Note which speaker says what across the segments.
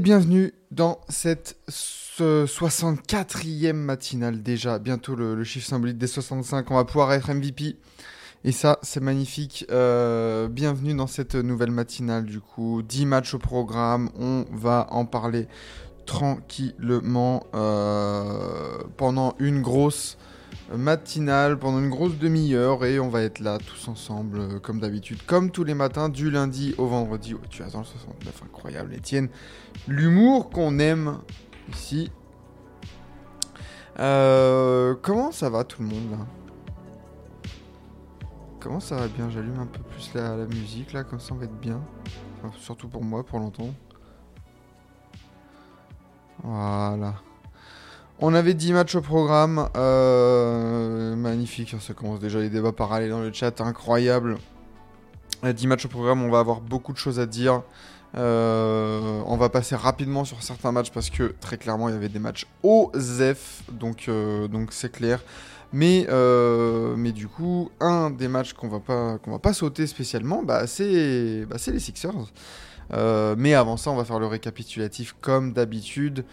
Speaker 1: Bienvenue dans cette ce 64e matinale déjà. Bientôt le, le chiffre symbolique des 65, on va pouvoir être MVP. Et ça, c'est magnifique. Euh, bienvenue dans cette nouvelle matinale du coup. 10 matchs au programme, on va en parler tranquillement euh, pendant une grosse matinale pendant une grosse demi-heure et on va être là tous ensemble euh, comme d'habitude, comme tous les matins du lundi au vendredi. Oh, tu as dans le 69, incroyable Étienne. L'humour qu'on aime ici. Euh, comment ça va tout le monde là? Comment ça va bien? J'allume un peu plus la, musique là, comme ça on va être bien. Surtout pour moi, pour longtemps. Voilà. On avait 10 matchs au programme. euh, magnifique, ça commence déjà les débats parallèles dans le chat, incroyable. Euh, 10 matchs au programme, on va avoir beaucoup de choses à dire. Euh, on va passer rapidement sur certains matchs parce que très clairement il y avait des matchs au ZEF, donc euh, c'est clair. Mais, du coup, un des matchs qu'on va pas va pas sauter spécialement, bah, c'est bah, les Sixers. Mais avant ça, on va faire le récapitulatif comme d'habitude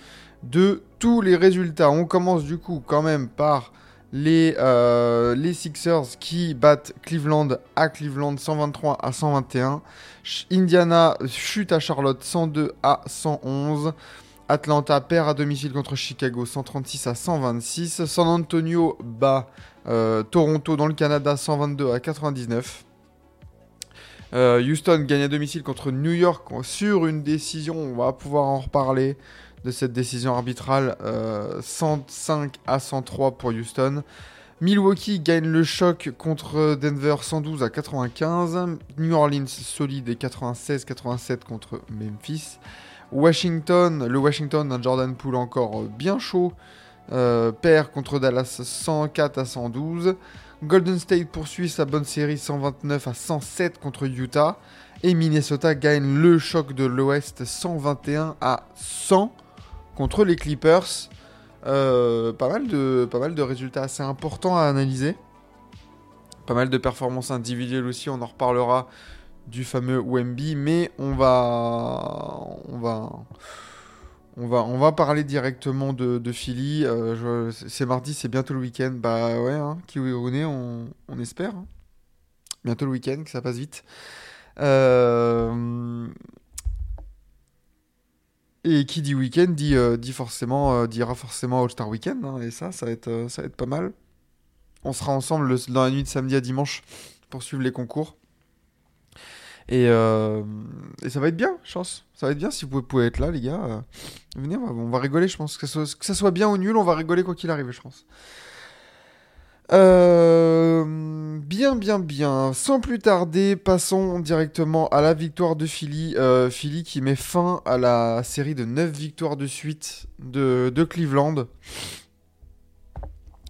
Speaker 1: de tous les résultats. On commence du coup quand même par les, euh, Sixers qui battent Cleveland à Cleveland 123 à 121. Ch- Indiana chute à Charlotte 102 à 111. Atlanta perd à domicile contre Chicago 136 à 126. San Antonio bat euh, Toronto dans le Canada 122 à 99. Euh, Houston gagne à domicile contre New York sur une décision, on va pouvoir en reparler de cette décision arbitrale, euh, 105 à 103 pour Houston. Milwaukee gagne le choc contre Denver 112 à 95. New Orleans solide et 96-87 contre Memphis. Washington, le Washington d'un Jordan Poole encore euh, bien chaud, euh, perd contre Dallas 104 à 112. Golden State poursuit sa bonne série 129 à 107 contre Utah. Et Minnesota gagne le choc de l'Ouest 121 à 100 contre les Clippers. Euh, pas, mal de, résultats assez importants à analyser. Pas mal de performances individuelles aussi, on en reparlera du fameux Wemby, mais on va, on va, parler directement de, Philly. Euh, c'est mardi, c'est bientôt le week-end. Bah ouais, hein, Kiwi Rooney, on, on espère. hein. Bientôt le week-end, que ça passe vite. Euh, et qui dit week-end dit, euh, dit forcément, euh, dira forcément All-Star Weekend. hein, et ça, ça va, être, euh, ça va être pas mal. On sera ensemble le- dans la nuit de samedi à dimanche pour suivre les concours. Et, et ça va être bien, pense. Ça va être bien si vous pouvez, pouvez être là, les gars. venez, on va, on va rigoler, je pense. Que ça, soit, que ça soit bien ou nul, on va rigoler quoi qu'il arrive, je pense. Euh, bien, bien, bien. Sans plus tarder, passons directement à la victoire de Philly. Euh, Philly qui met fin à la série de 9 victoires de suite de, Cleveland.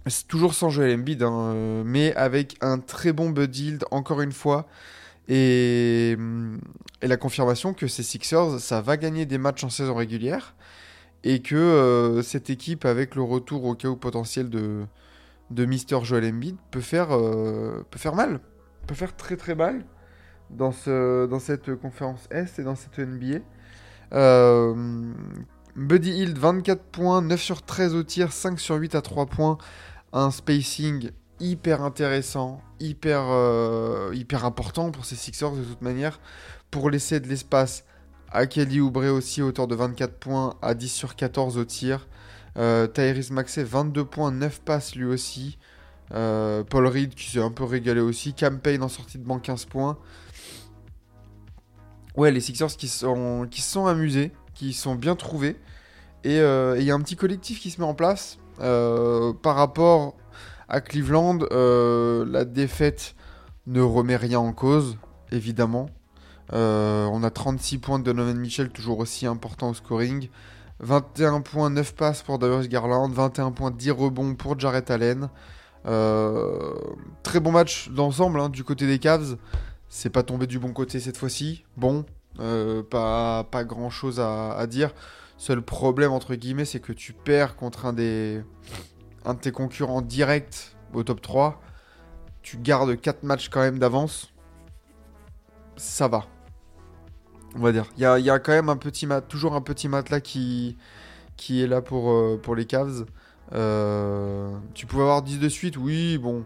Speaker 1: C'est toujours sans Joel Embiid, hein, mais avec un très bon Bud encore une fois. Et, et la confirmation que ces Sixers, ça va gagner des matchs en saison régulière. Et que euh, cette équipe, avec le retour au chaos potentiel de, de Mister Joel Embiid, peut faire, euh, peut faire mal. Peut faire très très mal dans, ce, dans cette conférence Est et dans cette NBA. Euh, Buddy Hield, 24 points, 9 sur 13 au tir, 5 sur 8 à 3 points. Un spacing hyper intéressant, hyper, euh, hyper important pour ces Sixers de toute manière, pour laisser de l'espace à Kelly Oubre aussi, auteur de 24 points, à 10 sur 14 au tir. Euh, Tyrese Maxey, 22 points, 9 passes lui aussi. Euh, Paul Reed qui s'est un peu régalé aussi. Cam Payne en sortie de banc, 15 points. Ouais, les Sixers qui sont, qui sont amusés, qui sont bien trouvés. Et euh, et il y a un petit collectif qui se met en place euh, par rapport à Cleveland. La défaite ne remet rien en cause, évidemment. On a 36 points de Donovan Mitchell, toujours aussi important au scoring. 21 points, 9 passes pour Darius Garland. 21 points, 10 rebonds pour Jarrett Allen. Euh, très bon match d'ensemble hein, du côté des Cavs. C'est pas tombé du bon côté cette fois-ci. Bon, euh, pas, pas grand chose à, dire. Seul problème, entre guillemets, c'est que tu perds contre un, des, un de tes concurrents directs au top 3. Tu gardes 4 matchs quand même d'avance. Ça va. On va dire. Il y a, quand même un petit mat, toujours un petit matelas qui, qui est là pour, euh, les Cavs. Euh, tu pouvais avoir 10 de suite, oui, bon.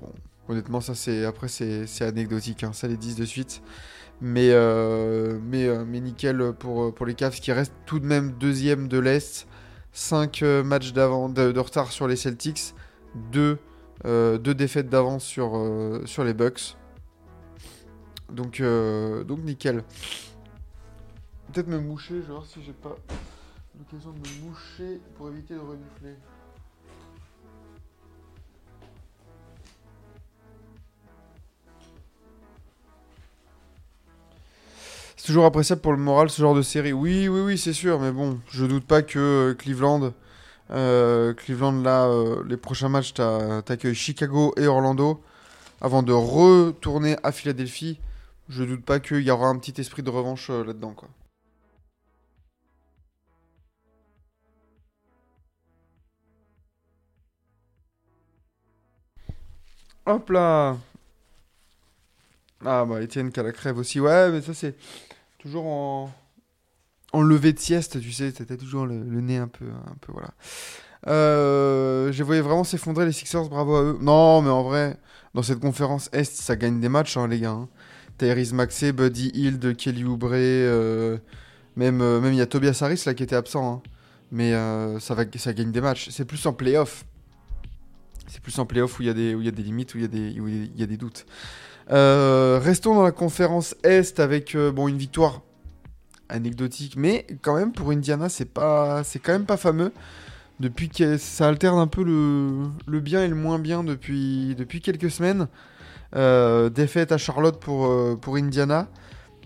Speaker 1: Bon, honnêtement, ça c'est après c'est anecdotique, hein, ça les 10 de suite. Mais, euh, mais, nickel pour, les Cavs qui restent tout de même deuxième de l'Est. 5 matchs de, de retard sur les Celtics. 2 défaites d'avance sur, sur les Bucks. Donc, euh, donc nickel. Peut-être me moucher, je vais voir si j'ai pas l'occasion de me moucher pour éviter de renifler. C'est toujours appréciable pour le moral ce genre de série. Oui, oui, oui, c'est sûr, mais bon, je doute pas que euh, Cleveland, euh, Cleveland là, les prochains matchs, t'accueilles Chicago et Orlando avant de retourner à Philadelphie. Je doute pas qu'il y aura un petit esprit de revanche euh, là-dedans, quoi. Hop là Ah bah Étienne qui a la crève aussi. Ouais, mais ça c'est toujours en, en levée de sieste, tu sais, t'as toujours le, nez un peu, un peu voilà. Euh, je vraiment s'effondrer les Sixers, bravo à eux. Non, mais en vrai, dans cette conférence Est, ça gagne des matchs, hein, les gars. hein. Tyrese Maxey, Buddy Hield, Kelly Oubre, euh, même euh, même il y a Tobias Harris là qui était absent. hein. Mais euh, ça, gagne des matchs. C'est plus en playoff. C'est plus en playoff où il y, a des- limites, où il y a des, doutes. Restons dans la conférence Est avec bon, une victoire anecdotique, mais quand même pour Indiana, c'est pas, c'est quand même pas fameux. Depuis que ça alterne un peu le, bien et le moins bien depuis quelques semaines. Euh, défaite à Charlotte pour, euh, Indiana.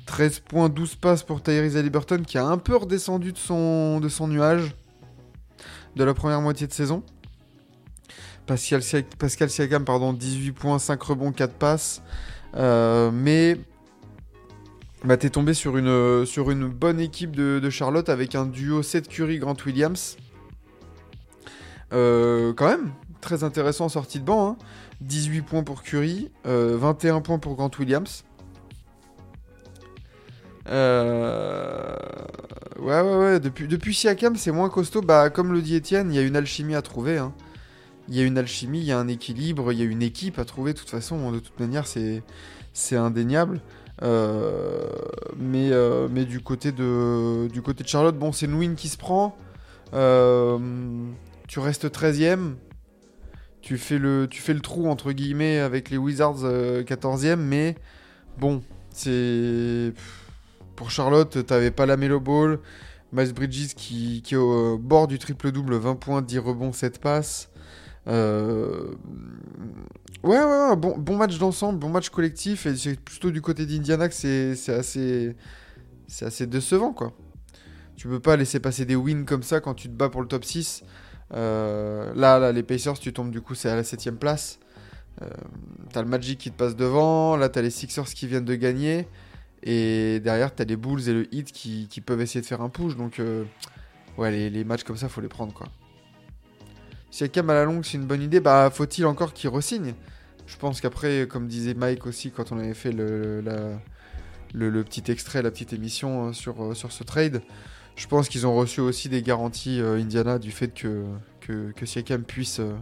Speaker 1: 13 points, 12 passes pour Tyrese Haliburton qui a un peu redescendu de son, nuage de la première moitié de saison. Pascal, Pascal Siakam, pardon, 18 points, 5 rebonds, 4 passes. Euh, mais bah, t'es tombé sur une, bonne équipe de, Charlotte avec un duo Seth Curry, Grant Williams. Euh, quand même, très intéressant en sortie de banc. hein. 18 points pour Curry, euh, 21 points pour Grant Williams. Euh, Ouais, ouais, ouais. Depuis, depuis Siakam, c'est moins costaud. Bah, comme le dit Étienne, il y a une alchimie à trouver. hein. Il y a une alchimie, il y a un équilibre, il y a une équipe à trouver. De toute façon, de toute manière, c'est indéniable. Euh, mais, euh, du côté de du côté de Charlotte, bon, c'est Nwin qui se prend. Euh, tu restes 13ème. Tu fais, le, trou entre guillemets avec les Wizards euh, 14ème, mais bon, c'est. Pour Charlotte, t'avais pas la Melo Ball. Miles Bridges qui, est au bord du triple-double, 20 points, 10 rebonds, 7 passes. Euh, Ouais, ouais, bon, match d'ensemble, bon match collectif. Et c'est plutôt du côté d'Indiana que c'est c'est assez, c'est assez décevant, quoi. Tu peux pas laisser passer des wins comme ça quand tu te bats pour le top 6. Euh, là, les Pacers, tu tombes du coup, c'est à la 7 place. Euh, t'as le Magic qui te passe devant. Là, t'as les Sixers qui viennent de gagner. Et derrière, t'as les Bulls et le Heat qui, peuvent essayer de faire un push. Donc, euh, ouais, les, les matchs comme ça, faut les prendre, quoi. Siakam à la longue, c'est une bonne idée. Bah, faut-il encore qu'il resigne? Je pense qu'après, comme disait Mike aussi quand on avait fait le, le, petit extrait, la petite émission sur, sur ce trade, je pense qu'ils ont reçu aussi des garanties euh, Indiana du fait que, que, Siakam puisse, euh,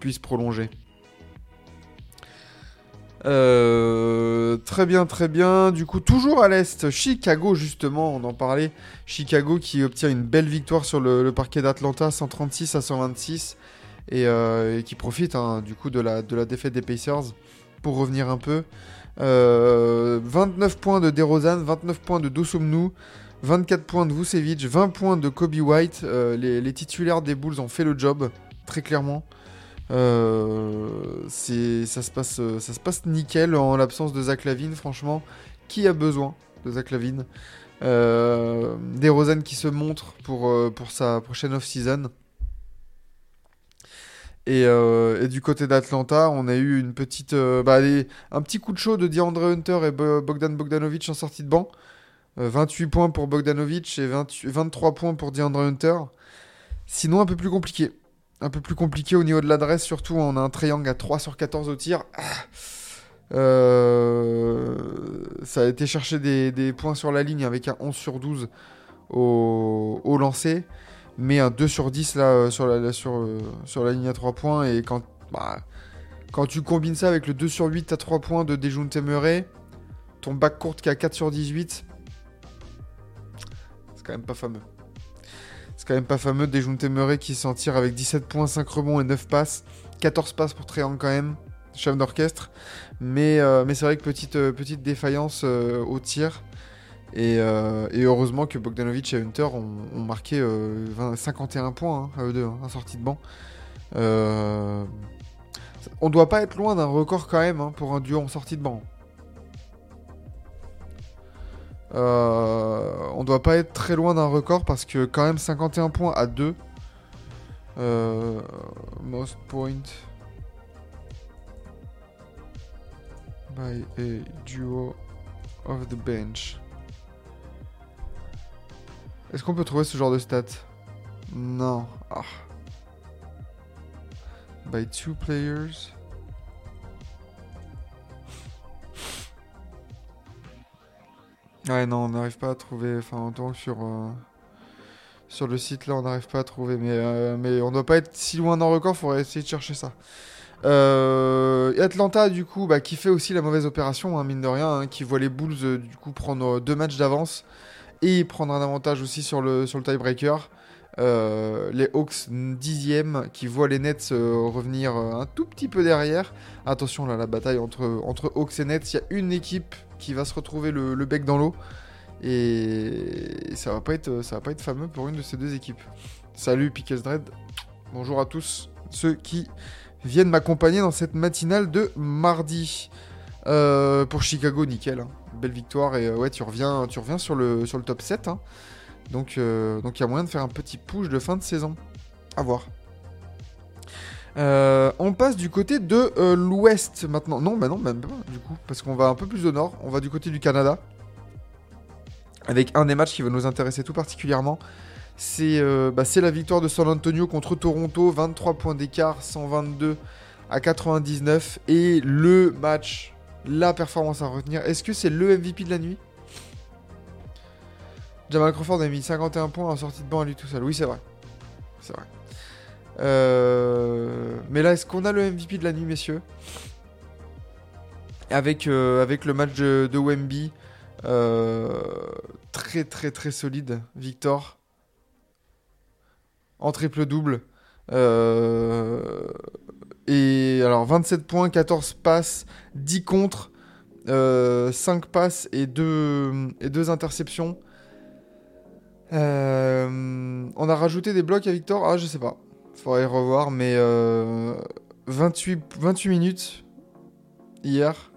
Speaker 1: puisse prolonger. Euh, très bien, très bien. Du coup, toujours à l'Est, Chicago, justement, on en parlait. Chicago qui obtient une belle victoire sur le, parquet d'Atlanta, 136 à 126. Et, qui profite hein, du coup de la, de la défaite des Pacers pour revenir un peu. Euh, 29 points de DeRozan, 29 points de Dosumnu, 24 points de Vucevic, 20 points de Kobe White. Euh, les, titulaires des Bulls ont fait le job. très clairement. Euh, ça, se passe, euh, ça se passe nickel en l'absence de Zach Lavine, franchement. Qui a besoin de Zach Lavine? Des Rosen qui se montrent pour, sa prochaine off-season. Et, du côté d'Atlanta, on a eu une petite, bah, un petit coup de chaud de DeAndre Hunter et Bo- Bogdan Bogdanovic en sortie de banc. Euh, 28 points pour Bogdanovic et 28 23 points pour DeAndre Hunter. Sinon, un peu plus compliqué. Un peu plus compliqué au niveau de l'adresse, surtout on a un triangle à 3 sur 14 au tir. Ah. Euh, ça a été chercher des, points sur la ligne avec un 11 sur 12 au, lancer, mais un 2 sur 10 là euh, sur la, euh, ligne à 3 points. Et quand, bah, quand tu combines ça avec le 2 sur 8 à 3 points de Dejounte Murray, ton bac court qui a 4 sur 18, c'est quand même pas fameux. C'est quand même pas fameux. Dejounte Murray qui s'en tire avec 17 points, 5 rebonds et 9 passes. 14 passes pour Triangle quand même, chef d'orchestre. Mais, euh, mais c'est vrai que petite, euh, petite défaillance euh, au tir. Et, heureusement que Bogdanovic et Hunter ont, marqué euh, 20 51 points hein, à eux deux, hein, en sortie de banc. Euh, on doit pas être loin d'un record quand même hein, pour un duo en sortie de banc. Euh, on doit pas être très loin d'un record parce que quand même 51 points à 2. Euh, most point by a duo of the bench. Est-ce qu'on peut trouver ce genre de stats? Non. Ah. By two players. Ouais, non, on n'arrive pas à trouver. Enfin, en que sur, euh, sur le site là, on n'arrive pas à trouver. Mais, euh, mais on doit pas être si loin d'un record, faudrait essayer de chercher ça. Euh, Atlanta, du coup, bah, qui fait aussi la mauvaise opération, hein, mine de rien, hein, qui voit les Bulls du coup prendre deux matchs d'avance et prendre un avantage aussi sur le, sur tiebreaker. Les Hawks dixième qui voient les Nets revenir un tout petit peu derrière. Attention là, la bataille entre, entre Hawks et Nets, il y a une équipe qui va se retrouver le, bec dans l'eau et ça va pas être ça va pas être fameux pour une de ces deux équipes. Salut Pickles Dread, bonjour à tous ceux qui viennent m'accompagner dans cette matinale de mardi. Euh, pour Chicago, nickel, hein. belle victoire et euh, ouais tu reviens tu reviens sur le sur top 7 hein. donc euh, donc il y a moyen de faire un petit push de fin de saison. À voir. Euh, on passe du côté de euh, l'ouest maintenant. Non, bah non, même pas du coup, parce qu'on va un peu plus au nord. On va du côté du Canada. Avec un des matchs qui va nous intéresser tout particulièrement. C'est euh, bah, la victoire de San Antonio contre Toronto. 23 points d'écart, 122 à 99. Et le match, la performance à retenir. Est-ce que c'est le MVP de la nuit? Jamal Crawford a mis 51 points en sortie de banc à lui tout seul. Oui, c'est vrai. C'est vrai. Euh, Mais là, est-ce qu'on a le MVP de la nuit, messieurs? Avec, euh, avec le match de, de Wemby, euh, très très très solide, Victor. En triple-double. Et alors 27 points, 14 passes, 10 contre, euh, 5 passes et 2, et deux interceptions. On a rajouté des blocs à Victor? Ah, je sais pas. Faudrait revoir, mais euh, 28, 28 minutes hier,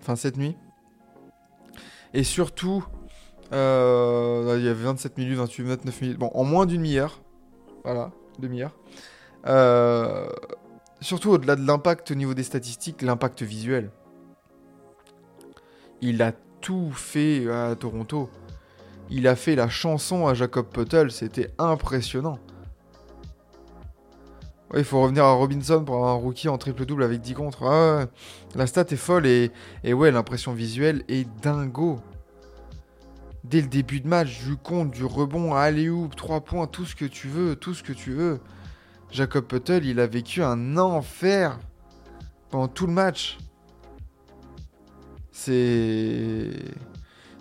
Speaker 1: enfin cette nuit. Et surtout, euh, il y avait 27 minutes, 28, 29 minutes. Bon, en moins d'une demi-heure. Voilà, demi-heure. Euh, surtout au-delà de l'impact au niveau des statistiques, l'impact visuel. Il a tout fait à Toronto. Il a fait la chanson à Jacob Puttle, c'était impressionnant. Il faut revenir à Robinson pour avoir un rookie en triple-double avec 10 contre. Ah la stat est folle et, ouais, l'impression visuelle est dingo. Dès le début de match, du compte, du rebond, allez où 3 points, tout ce que tu veux, tout ce que tu veux. Jacob Puttle, il a vécu un enfer pendant tout le match. C'est.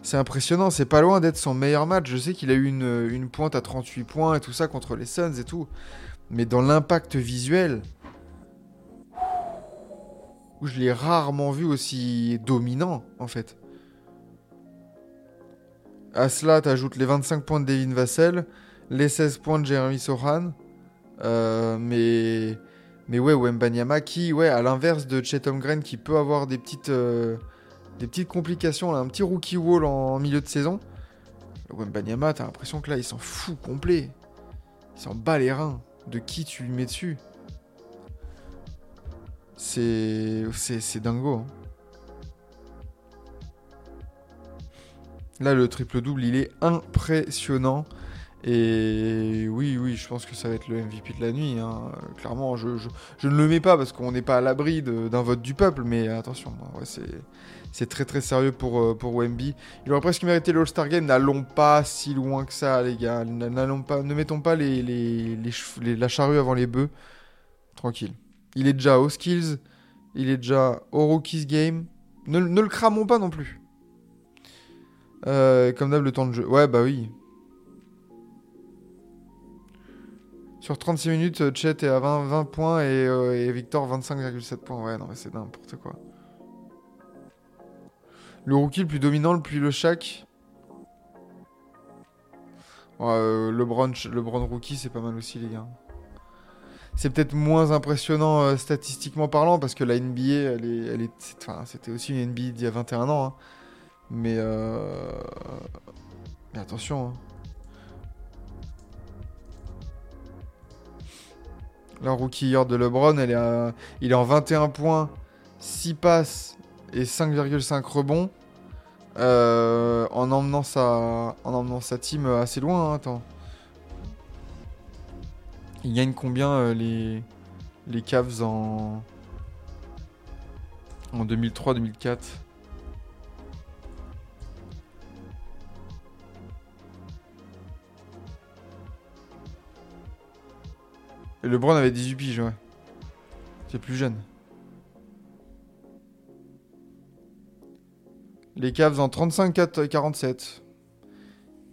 Speaker 1: C'est impressionnant, c'est pas loin d'être son meilleur match. Je sais qu'il a eu une, une pointe à 38 points et tout ça contre les Suns et tout. Mais dans l'impact visuel, je l'ai rarement vu aussi dominant, en fait. À cela, t'ajoutes les 25 points de Devin Vassell, les 16 points de Jeremy Sohan. Euh, mais Mais ouais, Wembanyama qui, ouais, à l'inverse de Holmgren qui peut avoir des petites, euh, complications, un petit rookie wall en milieu de saison. Wembanyama, t'as l'impression que là, il s'en fout complet. Il s'en bat les reins de qui tu mets dessus. C'est, c'est, dingo. hein. Là, le triple-double, il est impressionnant. Et oui, oui, je pense que ça va être le MVP de la nuit. hein. Clairement, je, ne le mets pas parce qu'on n'est pas à l'abri d'un vote du peuple, mais attention, ouais, c'est, très très sérieux pour, euh, pour. Il aurait presque mérité l'All-Star Game. N'allons pas si loin que ça, les gars. Pas, ne mettons pas la charrue avant les bœufs. Tranquille. Il est déjà aux skills. Il est déjà au Rookies Game. Ne, ne le cramons pas non plus. Euh, comme d'hab, le temps de jeu. Ouais, bah oui. Sur 36 minutes, euh, Chet est à 20, 20 points et, euh, Victor 25,7 points. Ouais, non, mais c'est n'importe quoi. Le rookie le plus dominant, le plus le Shaq. Ouais, euh, LeBron, LeBron rookie, c'est pas mal aussi, les gars. C'est peut-être moins impressionnant euh, statistiquement parlant parce que la NBA, elle est, elle c'était aussi une NBA d'il y a 21 ans. hein. Mais, mais attention. hein. La rookie year de LeBron, elle est il est en 21 points, 6 passes et 5,5 rebonds. euh, en, emmenant sa, en emmenant sa team assez loin. hein, attends. Il gagne combien euh, les, les Cavs en, en 2003-2004 Et LeBron avait 18 piges, ouais. C'est plus jeune. Les Cavs en 35-47.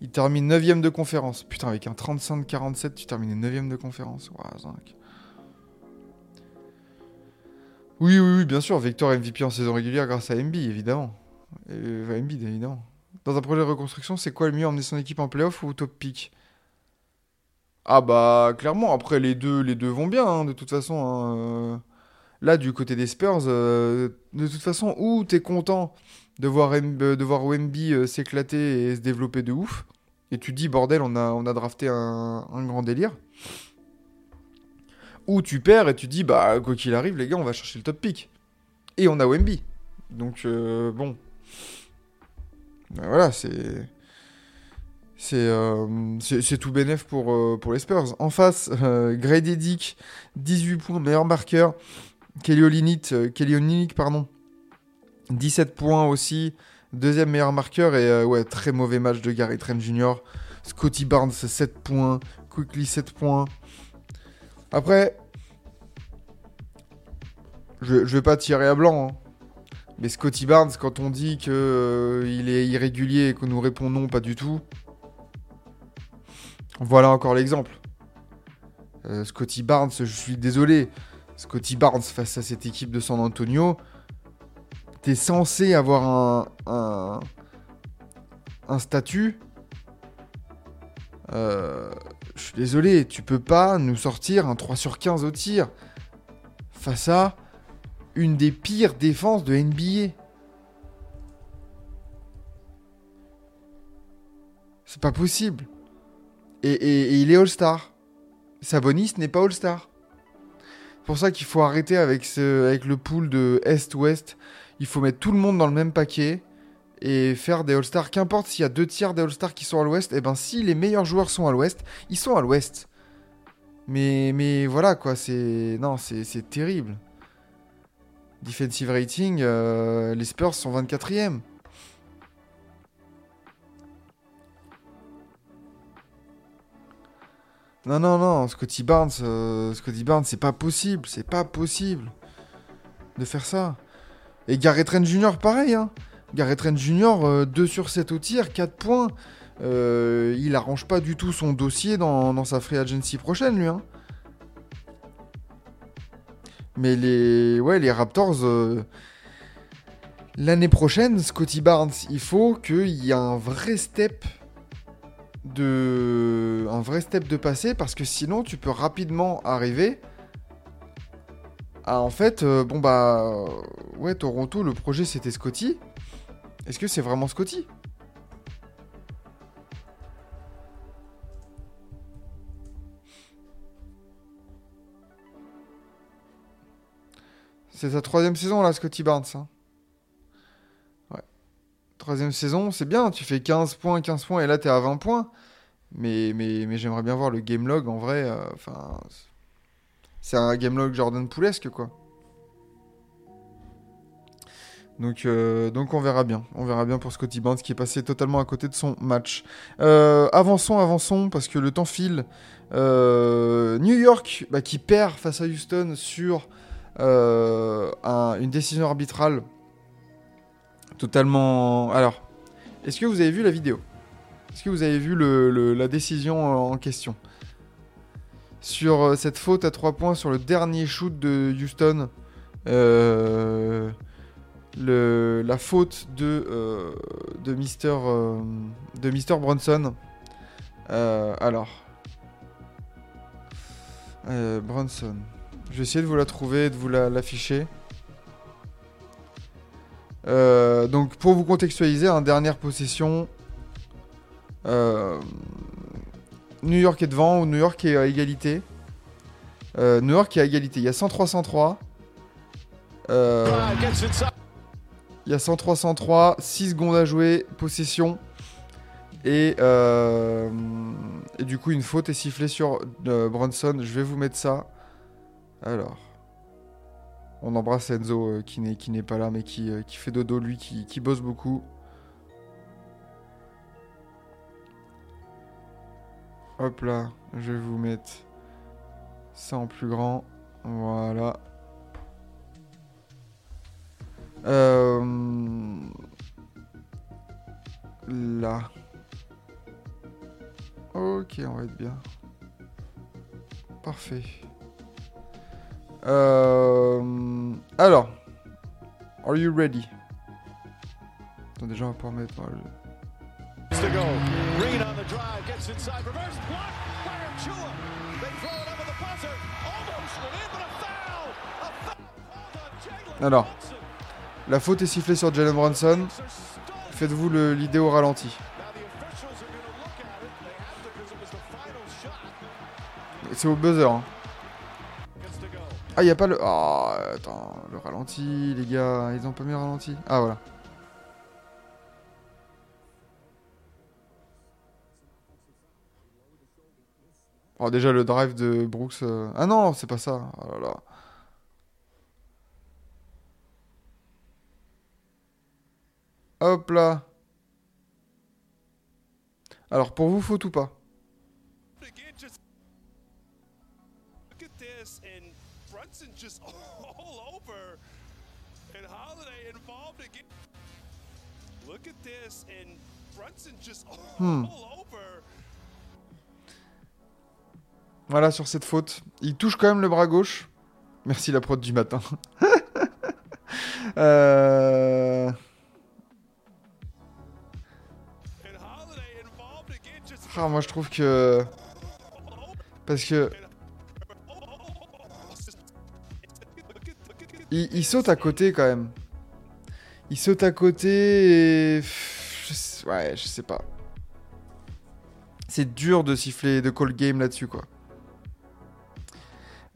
Speaker 1: Il termine 9ème de conférence. Putain, avec un 35-47, tu termines 9ème de conférence. Zinc. Oui, oui, oui, bien sûr. Victor MVP en saison régulière grâce à MB, évidemment. Euh, MB, évidemment. Dans un projet de reconstruction, c'est quoi le mieux emmener son équipe en playoff ou au top pick? Ah bah, clairement. Après, les deux, les deux vont bien, hein, de toute façon. hein. Euh, Là, du côté des Spurs, euh, de toute façon, ou t'es content de voir, M- euh, Wemby s'éclater et se développer de ouf. Et tu dis, bordel, on a, on drafté un, grand délire. Ou tu perds et tu dis, bah, quoi qu'il arrive, les gars, on va chercher le top pick. Et on a Wemby. Donc, bon. Ben voilà, c'est. C'est euh, c'est- tout pour, euh, pour les Spurs. En face, euh, Grady Dick, 18 points, meilleur marqueur. Kelly Olynyk, euh, pardon, 17 points aussi, deuxième meilleur marqueur et ouais, très mauvais match de Gary Trent Jr. Scotty Barnes 7 points, Quickly 7 points. Après, je, je vais pas tirer à blanc, hein. mais Scotty Barnes, quand on dit que euh, il est irrégulier et que nous répondons non, pas du tout, voilà encore l'exemple. Euh, Scotty Barnes, je suis désolé, Scotty Barnes face à cette équipe de San Antonio, t'es censé avoir un, un, statut. Euh, je suis désolé, tu peux pas nous sortir un 3 sur 15 au tir face à une des pires défenses de NBA. C'est pas possible. Et, il est All-Star. Sabonis n'est pas All-Star. C'est pour ça qu'il faut arrêter avec, le pool de Est-Ouest. Il faut mettre tout le monde dans le même paquet et faire des All-Stars. Qu'importe s'il y a deux tiers des All-Stars qui sont à l'Ouest, et ben si les meilleurs joueurs sont à l'Ouest, ils sont à l'Ouest. Mais, mais voilà quoi, c'est. Non, c'est terrible. Defensive rating, euh, les Spurs sont 24e. Non, non, non, Scotty Barnes, euh, Scotty Barnes, c'est pas possible, c'est pas possible de faire ça. Et Garrett Trent Jr., pareil, hein. Garrett Trent Jr., 2 sur 7 au tir, 4 points. Euh, il arrange pas du tout son dossier dans, dans sa free agency prochaine, lui. Hein. Mais les, ouais, les Raptors, euh, l'année prochaine, Scotty Barnes, il faut qu'il y ait un vrai step de un vrai step de passé parce que sinon tu peux rapidement arriver Ah, en fait, euh, bon bah. euh, ouais, Toronto, le projet c'était Scotty. Est-ce que c'est vraiment Scotty? C'est sa troisième saison là, Scotty Barnes. hein. Troisième saison, c'est bien, tu fais 15 points, 15 points et là t'es à 20 points. Mais, mais, mais j'aimerais bien voir le game log en vrai. euh, Enfin. c'est un game log Jordan Poulesque quoi. Donc, euh, donc on verra bien. On verra bien pour Scotty Barnes qui est passé totalement à côté de son match. Euh, avançons, avançons, parce que le temps file. New York bah, qui perd face à Houston sur un- une décision arbitrale totalement... Alors, est-ce que vous avez vu la vidéo? Est-ce que vous avez vu la décision en question? Sur euh, cette faute à 3 points sur le dernier shoot de Houston, euh, la faute de, euh, de, Mister, de Mister Bronson. Alors... Bronson. Je vais essayer de vous la trouver, de vous la- l'afficher. Euh, donc pour vous contextualiser, en dernière possession, euh, New York est devant ou New York est à égalité. Euh, New York est à égalité. Il y a 103-103. Euh, il y a 103-103, 6 secondes à jouer, possession. Et, et du coup, une faute est sifflée sur Bronson. Je vais vous mettre ça. Alors. On embrasse Enzo euh, qui n'est pas là mais qui, euh, qui fait dodo lui qui, qui bosse beaucoup. Hop là, je vais vous mettre ça en plus grand. Voilà. Euh, Là. Ok, on va être bien. Parfait. Euh, Alors. Are you ready? Attends, déjà, on va pouvoir mettre. Alors. La faute est sifflée sur Jalen Brunson. Faites-vous l'idée au ralenti. C'est au buzzer. hein. Ah, y a pas le. Ah, attends, le ralenti, les gars, ils ont pas mis le ralenti. Ah, voilà. Oh, déjà le drive de Brooks. euh, Ah non, c'est pas ça. Oh là là. Hop là. Alors, pour vous, faute ou pas?
Speaker 2: Brunson just all over, and Holiday involved again. Look at this, and Brunson just all
Speaker 1: Hmm.
Speaker 2: over.
Speaker 1: Voilà, sur cette faute. Il touche quand même le bras gauche. Merci la prod du matin. Euh, ah, moi, je trouve que. Parce que. Il, saute à côté quand même. Il saute à côté et. Ouais, je sais pas. C'est dur de siffler, de call game là-dessus, quoi.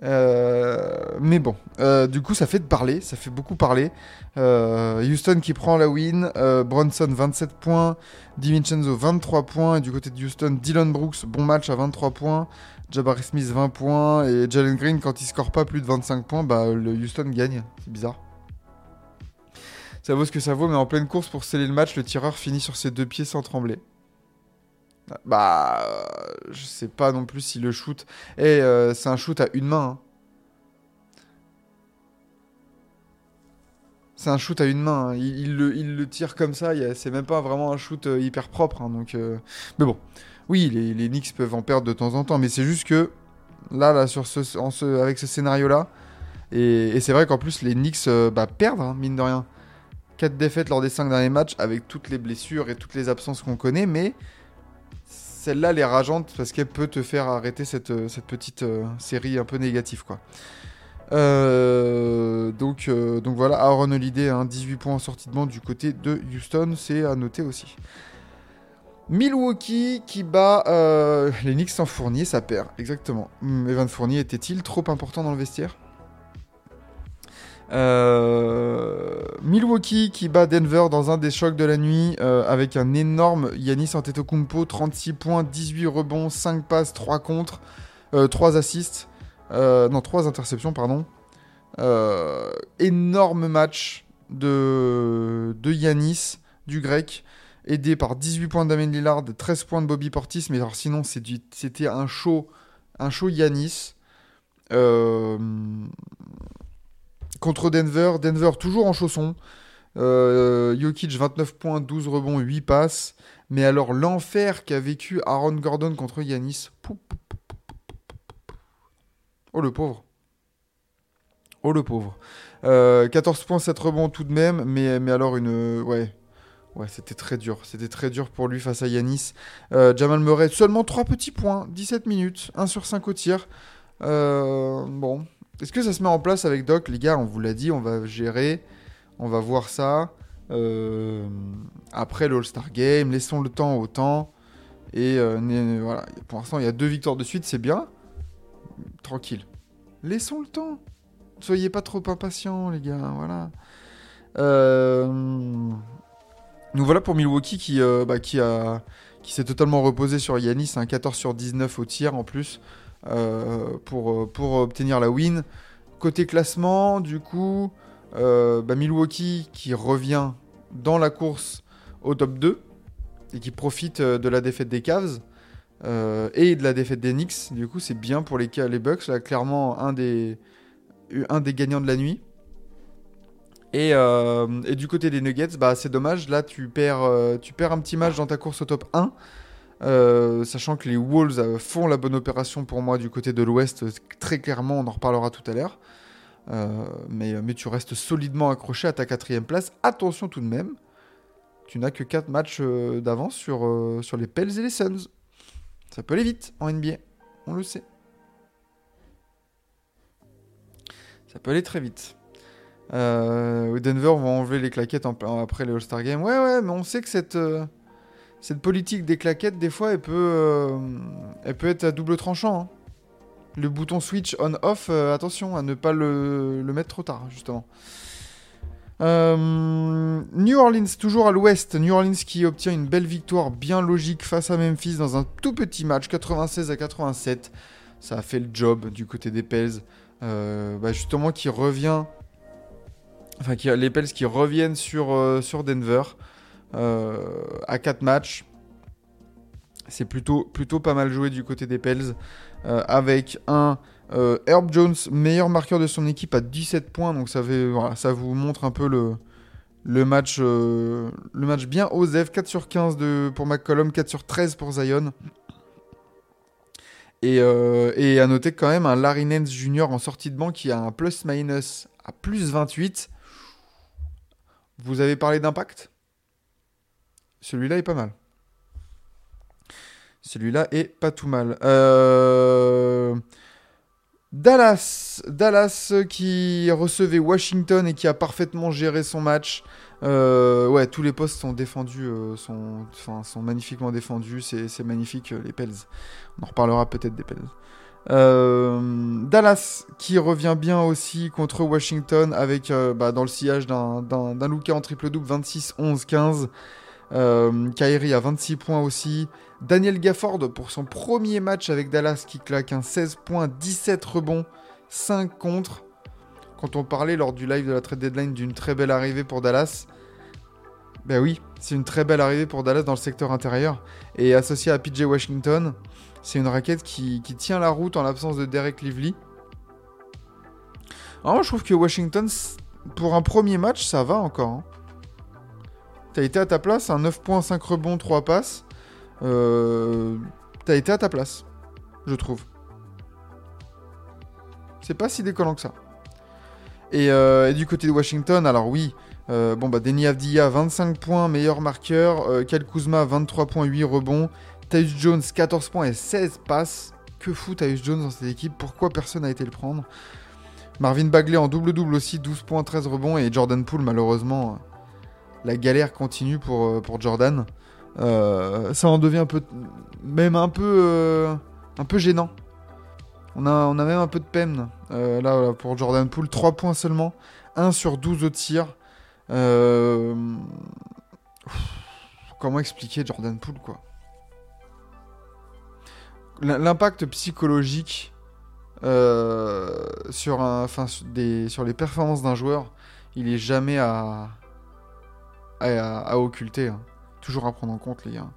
Speaker 1: Euh, mais bon, Euh, du coup, ça fait de parler, ça fait beaucoup parler. Euh, Houston qui prend la win, Bronson 27 points, DiVincenzo 23 points, et du côté de Houston, Dylan Brooks, bon match à 23 points, Jabari Smith 20 points, et Jalen Green, quand il score pas plus de 25 points, bah, le Houston gagne. C'est bizarre. Ça vaut ce que ça vaut, mais en pleine course pour sceller le match, le tireur finit sur ses deux pieds sans trembler. Bah, euh, je sais pas non plus si le shoot. Et euh, c'est un shoot à une main. hein. C'est un shoot à une main. hein. Il, le, tire comme ça. C'est même pas vraiment un shoot euh, hyper propre. hein, donc, Mais bon, oui, les, Knicks peuvent en perdre de temps en temps, mais c'est juste que là, là, avec ce scénario-là, et, c'est vrai qu'en plus les Knicks euh, bah, perdent, mine de rien. 4 défaites lors des 5 derniers matchs avec toutes les blessures et toutes les absences qu'on connaît, mais celle-là, elle est rageante parce qu'elle peut te faire arrêter cette, euh, petite euh, série un peu négative. Quoi. Euh, donc, donc voilà, Aaron Holiday, hein, 18 points en sortie de banc du côté de Houston, c'est à noter aussi. Milwaukee qui bat les Knicks sans Fournier, ça perd, exactement. Evan Fournier était-il trop important dans le vestiaire? Euh, Milwaukee qui bat Denver dans un des chocs de la nuit euh, avec un énorme Yanis Antetokounmpo, 36 points, 18 rebonds, 5 passes, 3 contre, 3 assists, euh, non 3 interceptions pardon. Énorme match de, Yanis, du grec, aidé par 18 points d'Amen Lillard, 13 points de Bobby Portis, mais alors sinon c'était un show, un show Yanis. Contre Denver, Denver toujours en chausson. Euh, Jokic 29 points, 12 rebonds, 8 passes. Mais alors l'enfer qu'a vécu Aaron Gordon contre Yanis. Oh le pauvre. Oh le pauvre. Euh, 14 points, 7 rebonds tout de même. Mais, mais alors une... Ouais. Ouais, c'était très dur. C'était très dur pour lui face à Yanis. Euh, Jamal Murray, seulement 3 petits points, 17 minutes, 1 sur 5 au tir. Euh, bon, est-ce que ça se met en place avec Doc? Les gars, on vous l'a dit, on va gérer, on va voir ça. Euh, après l'All-Star Game, laissons le temps au temps. Et euh, voilà, pour l'instant, il y a deux victoires de suite, c'est bien. Tranquille. Laissons le temps. Soyez pas trop impatients, les gars. Voilà. Euh, Nous voilà pour Milwaukee qui, bah, s'est totalement reposé sur Yanis, un 14 sur 19 au tir en plus pour, euh, pour obtenir la win. Côté classement, du coup, euh, bah, Milwaukee qui revient dans la course au top 2 et qui profite euh, de la défaite des Cavs euh, et de la défaite des Knicks. Du coup, c'est bien pour les, les Bucks, là, clairement un des, un des gagnants de la nuit. Et, euh, et du côté des Nuggets, bah, c'est dommage. Là, tu perds, euh, tu perds un petit match dans ta course au top 1. Euh, sachant que les Wolves euh, font la bonne opération pour moi du côté de l'Ouest, euh, très clairement, on en reparlera tout à l'heure. Mais, tu restes solidement accroché à ta quatrième place. Attention tout de même, tu n'as que 4 matchs d'avance sur, les Pels et les Suns. Ça peut aller vite en NBA, on le sait. Ça peut aller très vite. Denver va enlever les claquettes après les All-Star Games. Ouais, ouais, mais on sait que cette, cette politique des claquettes, des fois, elle peut, euh, être à double tranchant. hein. Le bouton switch on-off, euh, attention à ne pas le, mettre trop tard, justement. Euh, New Orleans, toujours à l'ouest. New Orleans qui obtient une belle victoire bien logique face à Memphis dans un tout petit match, 96 à 87. Ça a fait le job du côté des Pels. Bah, justement, qui revient. Enfin, les Pels qui reviennent sur, Denver à 4 matchs. C'est plutôt, pas mal joué du côté des Pels. euh, avec un euh, Herb Jones, meilleur marqueur de son équipe à 17 points. Donc ça, vous montre un peu le, match, euh, le match bien OSEF. 4 sur 15 de, pour McCollum, 4 sur 13 pour Zion. Et, euh, à noter quand même un Larry Nance Jr. en sortie de banc qui a un plus-minus à plus 28. Vous avez parlé d'impact? Celui-là est pas mal. Celui-là est pas tout mal. Euh, Dallas, Dallas qui recevait Washington et qui a parfaitement géré son match. Euh, ouais, tous les postes sont défendus, euh, sont, magnifiquement défendus. C'est magnifique, les Pels. On en reparlera peut-être des Pels. Dallas qui revient bien aussi contre Washington avec bah, dans le sillage d'un Luka en triple-double 26, 11, 15. Euh, Kyrie à 26 points aussi. Daniel Gafford pour son premier match avec Dallas qui claque un 16 points, 17 rebonds, 5 contre. Quand on parlait lors du live de la trade deadline d'une très belle arrivée pour Dallas, ben oui, c'est une très belle arrivée pour Dallas dans le secteur intérieur. Et associé à PJ Washington, c'est une raquette qui, qui tient la route en l'absence de Derek Lively. Alors moi, je trouve que Washington, pour un premier match, ça va encore. hein. T'as été à ta place, un 9 points, 5 rebonds, 3 passes. Euh, T'as été à ta place, je trouve. C'est pas si décollant que ça. Et, euh, et du côté de Washington, alors oui, euh, bon bah Denis Avdia 25 points, meilleur marqueur, euh, Kyle Kuzma 23 points, 8 rebonds, Tyus Jones 14 points et 16 passes. Que fout Tyus Jones dans cette équipe? Pourquoi personne n'a été le prendre? Marvin Bagley en double-double aussi, 12 points, 13 rebonds. Et Jordan Poole, malheureusement, la galère continue pour, euh, Jordan. Euh, ça en devient un peu, même un peu, euh, gênant. On a, même un peu de peine là pour Jordan Poole. 3 points seulement, 1 sur 12 au tir. Comment expliquer Jordan Poole quoi? L'impact psychologique sur, sur les performances d'un joueur, il est jamais à, à, occulter. hein. Toujours à prendre en compte, les gars.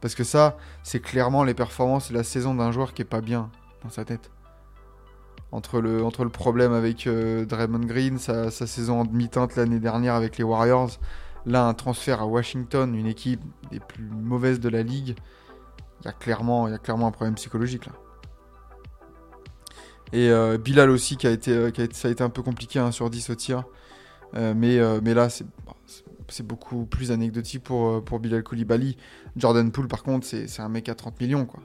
Speaker 1: Parce que ça, c'est clairement les performances et la saison d'un joueur qui est pas bien dans sa tête. Entre le, entre le problème avec euh, Draymond Green, sa, sa saison en demi-teinte l'année dernière avec les Warriors, là un transfert à Washington, une équipe des plus mauvaises de la ligue, il y a clairement, un problème psychologique là. Et euh, Bilal aussi qui a été, euh, qui a été- ça a été un peu compliqué 1 sur 10 au tir, mais, mais là c'est- c'est beaucoup plus anecdotique pour, euh, pour Bilal Koulibaly. Jordan Poole par contre c'est un mec à 30 millions quoi.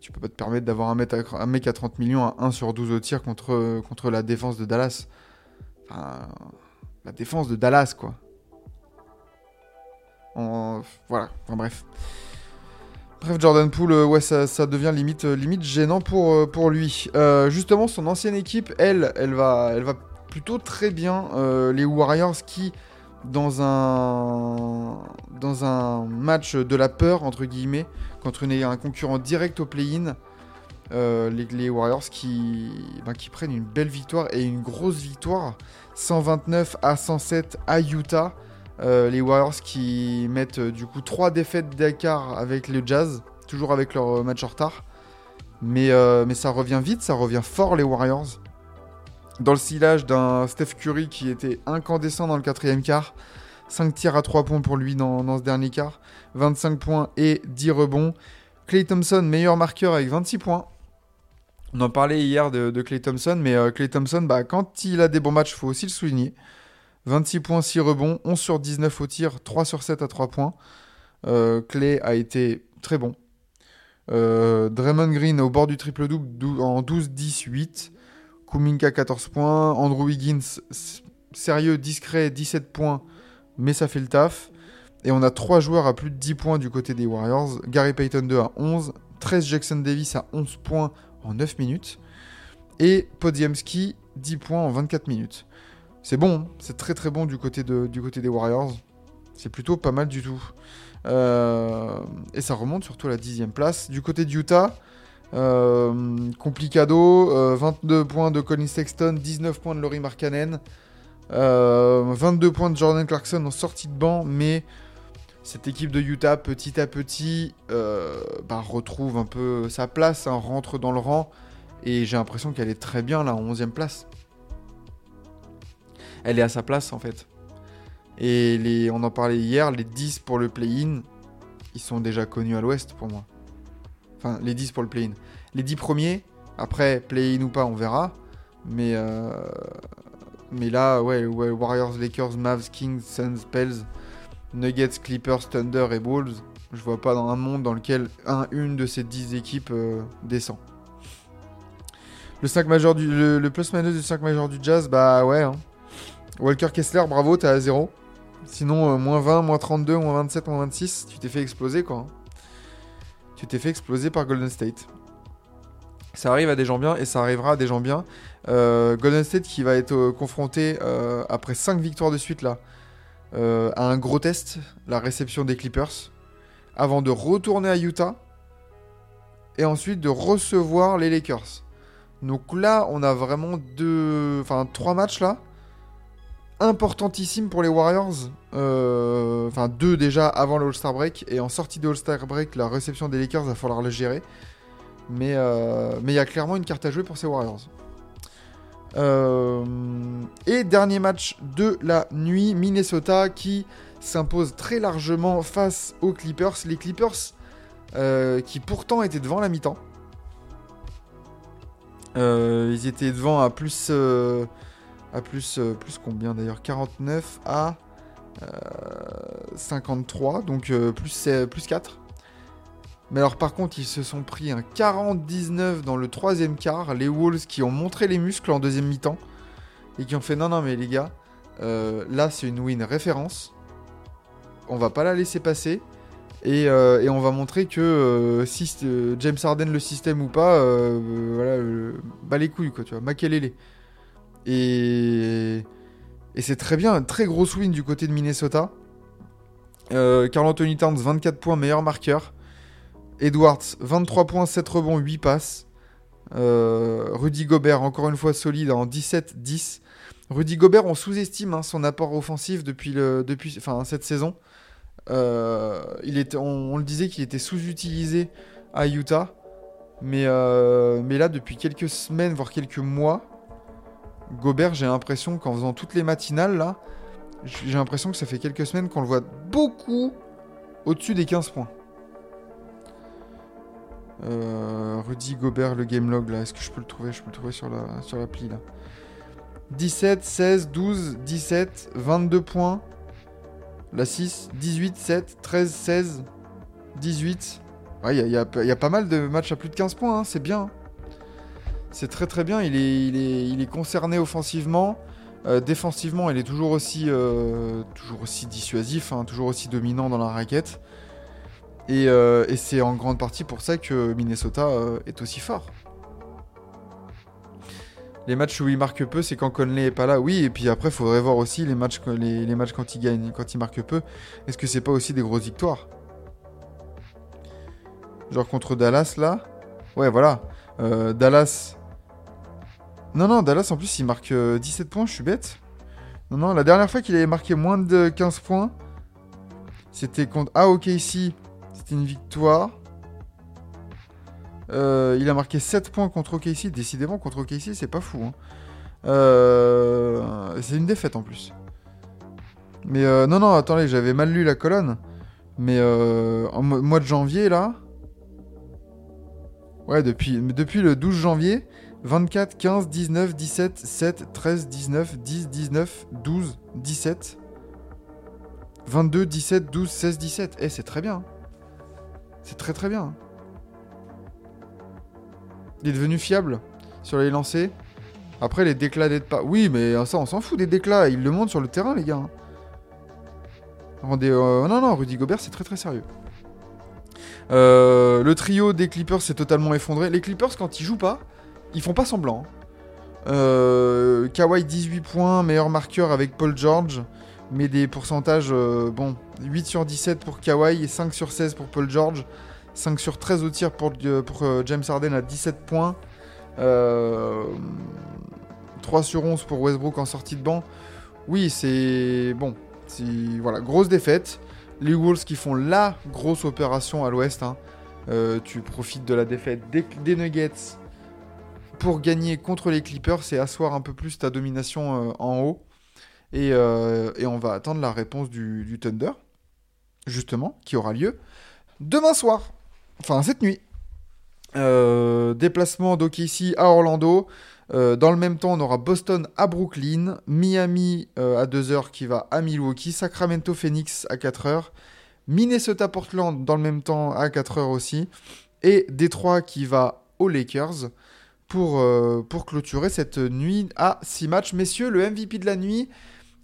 Speaker 1: Tu peux pas te permettre d'avoir un mec, à, un mec à 30 millions à 1 sur 12 au tir contre, contre la défense de Dallas. Enfin, la défense de Dallas, quoi. Voilà, enfin bref. Bref, Jordan Poole, euh, ouais, ça, devient limite, euh, limite gênant pour, euh, lui. Euh, justement, son ancienne équipe, elle, elle va, plutôt très bien. Euh, les Warriors qui, dans un, dans un match de la peur, entre guillemets, contre un concurrent direct au play-in, euh, les, Warriors qui, ben, qui prennent une belle victoire et une grosse victoire, 129 à 107 à Utah. Euh, les Warriors qui mettent euh, du coup 3 défaites d'écart avec le Jazz, toujours avec leur match en retard. Mais, mais ça revient vite, ça revient fort les Warriors. Dans le sillage d'un Steph Curry qui était incandescent dans le quatrième quart. 5 tirs à 3 points pour lui dans, ce dernier quart. 25 points et 10 rebonds. Clay Thompson, meilleur marqueur avec 26 points. On en parlait hier de, Clay Thompson, mais euh, Clay Thompson, bah, quand il a des bons matchs, il faut aussi le souligner. 26 points, 6 rebonds, 11 sur 19 au tir, 3 sur 7 à 3 points. Euh, Clay a été très bon. Euh, Draymond Green au bord du triple-double dou- en 12-10-8. Kuminka 14 points. Andrew Wiggins, s- sérieux, discret, 17 points, mais ça fait le taf. Et on a 3 joueurs à plus de 10 points du côté des Warriors. Gary Payton 2 à 11. 13 Jackson Davis à 11 points en 9 minutes. Et Podziemski 10 points en 24 minutes. C'est bon, hein. c'est très très bon du côté, de, du côté des Warriors. C'est plutôt pas mal du tout. Euh, et ça remonte surtout à la dixième place. Du côté de Utah, complicado, euh, 22 points de Colin Sexton, 19 points de Laurie Markkanen, euh, 22 points de Jordan Clarkson en sortie de banc, mais cette équipe de Utah, petit à petit, euh, bah, retrouve un peu sa place, hein, rentre dans le rang, et j'ai l'impression qu'elle est très bien là, en 11e place. Elle est à sa place en fait. Et on en parlait hier, les 10 pour le play-in, ils sont déjà connus à l'ouest pour moi. Enfin, les 10 pour le play-in. Les 10 premiers, après, play-in ou pas, on verra. Mais, euh, mais là, ouais, ouais, Warriors, Lakers, Mavs, Kings, Suns, Pels, Nuggets, Clippers, Thunder et Bulls. Je vois pas dans un monde dans lequel un, une de ces 10 équipes euh, descend. Le, 5 majeur du, le, le plus-minus du 5 majeur du Jazz, bah ouais. hein. Walker Kessler, bravo, t'es à 0. Sinon, euh, moins 20, moins 32, moins 27, moins 26, tu t'es fait exploser quoi. hein. Fait exploser par Golden State. Ça arrive à des gens bien et ça arrivera à des gens bien. Euh, Golden State qui va être euh, confronté euh, après 5 victoires de suite là à un gros test, la réception des Clippers, avant de retourner à Utah et ensuite de recevoir les Lakers. Donc là, on a vraiment deux, enfin trois matchs là importantissime pour les Warriors. Euh, Enfin, deux déjà avant le All-Star Break. Et en sortie de All-Star Break, la réception des Lakers, va falloir le gérer. Mais euh, mais il y a clairement une carte à jouer pour ces Warriors. Euh, et dernier match de la nuit, Minnesota qui s'impose très largement face aux Clippers. Les Clippers qui pourtant étaient devant la mi-temps. Ils étaient devant à plus... euh, à plus, euh, plus combien d'ailleurs? 49 à euh, 53, donc euh, plus, euh, plus 4. Mais alors par contre, ils se sont pris un 40-19 dans le troisième quart. Les Wolves qui ont montré les muscles en deuxième mi-temps. Et qui ont fait non, non, mais les gars, euh, là c'est une win référence. On va pas la laisser passer. Et, euh, on va montrer que euh, si euh, James Harden le système ou pas, euh, euh, voilà, euh, bat les couilles, quoi, tu vois, Makelele. Et, c'est très bien, très gros win du côté de Minnesota. Euh, Carl Anthony Towns, 24 points, meilleur marqueur. Edwards, 23 points, 7 rebonds, 8 passes. Euh, Rudy Gobert, encore une fois solide en 17-10. Rudy Gobert, on sous-estime hein, son apport offensif depuis, depuis cette saison. Euh, il était, on, le disait qu'il était sous-utilisé à Utah. Mais, mais là, depuis quelques semaines, voire quelques mois, Gobert, j'ai l'impression qu'en faisant toutes les matinales, là, j'ai l'impression que ça fait quelques semaines qu'on le voit beaucoup au-dessus des 15 points. Euh, Rudy Gobert, le game log là, est-ce que je peux le trouver? Je peux le trouver sur la sur l'appli là. 17, 16, 12, 17, 22 points. La 6, 18, 7, 13, 16, 18. Ouais, il y, a- y a- y pas mal de matchs à plus de 15 points, hein, c'est bien. C'est très très bien, il est, concerné offensivement. Euh, défensivement, il est toujours aussi, euh, toujours aussi dissuasif, hein, toujours aussi dominant dans la raquette. Et, euh, et c'est en grande partie pour ça que Minnesota est aussi fort. Les matchs où il marque peu, c'est quand Conley est pas là. Oui, et puis après, il faudrait voir aussi les matchs, les, matchs quand il gagne, quand il marque peu. Est-ce que c'est pas aussi des grosses victoires? Genre contre Dallas, là? Ouais, voilà. Dallas. Non, non, Dallas, en plus, il marque euh, 17 points, je suis bête. Non, non, la dernière fois qu'il avait marqué moins de 15 points, c'était contre AOKC. C'était une victoire. Euh, il a marqué 7 points contre OKC. Décidément, contre OKC, c'est pas fou. hein. Euh, c'est une défaite en plus. Mais euh, non, non, attendez, j'avais mal lu la colonne. Mais euh, en mo- mois de janvier, là. Ouais, depuis le 12 janvier, 24, 15, 19, 17, 7, 13, 19, 10, 19, 12, 17, 22, 17, 12, 16, 17. Eh, c'est très bien. hein. C'est très très bien. hein. Il est devenu fiable sur les lancers. Après, les déclats d'aide pas. Oui, mais ça, on s'en fout des déclats. Il le montre sur le terrain, les gars. hein. Rendez, euh, Non, non, Rudy Gobert, c'est très très sérieux. Euh, le trio des Clippers s'est totalement effondré. Les Clippers, quand ils jouent pas, ils font pas semblant. hein. Euh, Kawhi 18 points, meilleur marqueur avec Paul George, mais des pourcentages, euh, bon, 8 sur 17 pour Kawhi et 5 sur 16 pour Paul George, 5 sur 13 au tir pour, euh, James Harden à 17 points, Euh, 3 sur 11 pour Westbrook en sortie de banc. Oui, c'est bon, voilà, grosse défaite. Les Wolves qui font la grosse opération à l'ouest. hein. Tu profites de la défaite des Nuggets pour gagner contre les Clippers et asseoir un peu plus ta domination euh, en haut. Et, euh, et on va attendre la réponse du, Thunder, justement, qui aura lieu demain soir. Enfin, cette nuit. Euh, déplacement d'OKC à Orlando. Dans le même temps, on aura Boston à Brooklyn, Miami à 2h qui va à Milwaukee, Sacramento Phoenix à 4h, Minnesota Portland dans le même temps à 4h aussi, et Détroit qui va aux Lakers pour, euh, pour clôturer cette nuit à 6 matchs. Messieurs, le MVP de la nuit,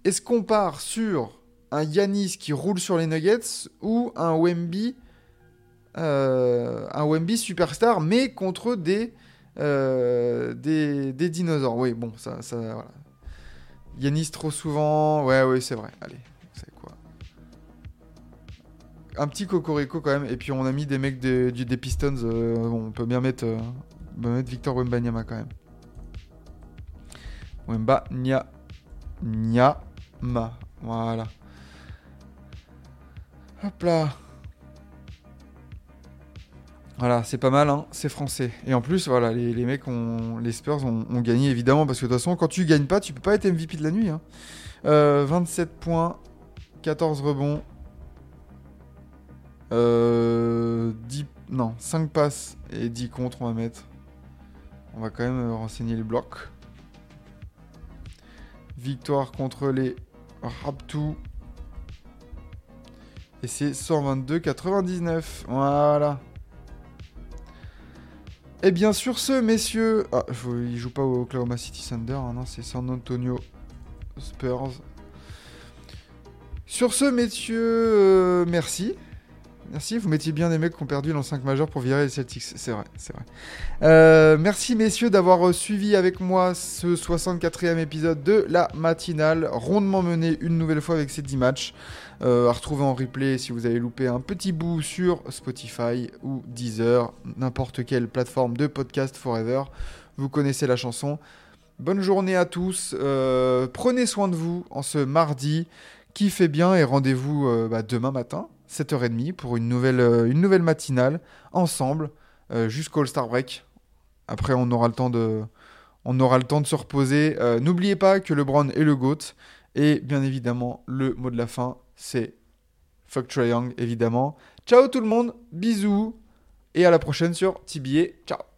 Speaker 1: est-ce qu'on part sur un Yanis qui roule sur les Nuggets ou un Wemby, euh, un Wemby superstar, mais contre des, euh, des, dinosaures? Oui, bon, ça, voilà. Yanis trop souvent, ouais, ouais, c'est vrai. Allez, c'est quoi? Un petit cocorico quand même, et puis on a mis des mecs des, des Pistons, on peut bien mettre, on peut mettre Victor Wembanyama quand même. Wemba Nya Nyama, voilà. Hop là. Voilà, c'est pas mal, hein, c'est français. Et en plus, voilà, les, mecs, les Spurs ont, gagné évidemment, parce que de toute façon, quand tu gagnes pas, tu peux pas être MVP de la nuit. hein. Euh, 27 points, 14 rebonds, euh, 10, non, 5 passes et 10 contre, on va mettre. On va quand même euh, renseigner les blocs. Victoire contre les Raptors. Et c'est 122-99. Voilà. Et bien sur ce, messieurs... Ah, il joue pas au Oklahoma City Thunder, hein, non, c'est San Antonio Spurs. Sur ce, messieurs, euh, merci. Merci, vous mettiez bien des mecs qui ont perdu dans 5 majeurs pour virer les Celtics. C'est vrai, c'est vrai. Euh, merci, messieurs, d'avoir euh, suivi avec moi ce 64e épisode de la matinale, rondement mené une nouvelle fois avec ces 10 matchs. Euh, à retrouver en replay si vous avez loupé un petit bout sur Spotify ou Deezer, n'importe quelle plateforme de podcast forever. Vous connaissez la chanson. Bonne journée à tous. euh, prenez soin de vous en ce mardi. Kiffez bien et rendez-vous bah, demain matin, 7h30, pour une nouvelle, euh, une nouvelle matinale ensemble euh, jusqu'au All-Star Break. Après, on aura le temps de, le se reposer. Euh, N'oubliez pas que LeBron est le GOAT. Et bien évidemment, le mot de la fin, c'est Fuck Young, évidemment. Ciao tout le monde, bisous, et à la prochaine sur TBA. Ciao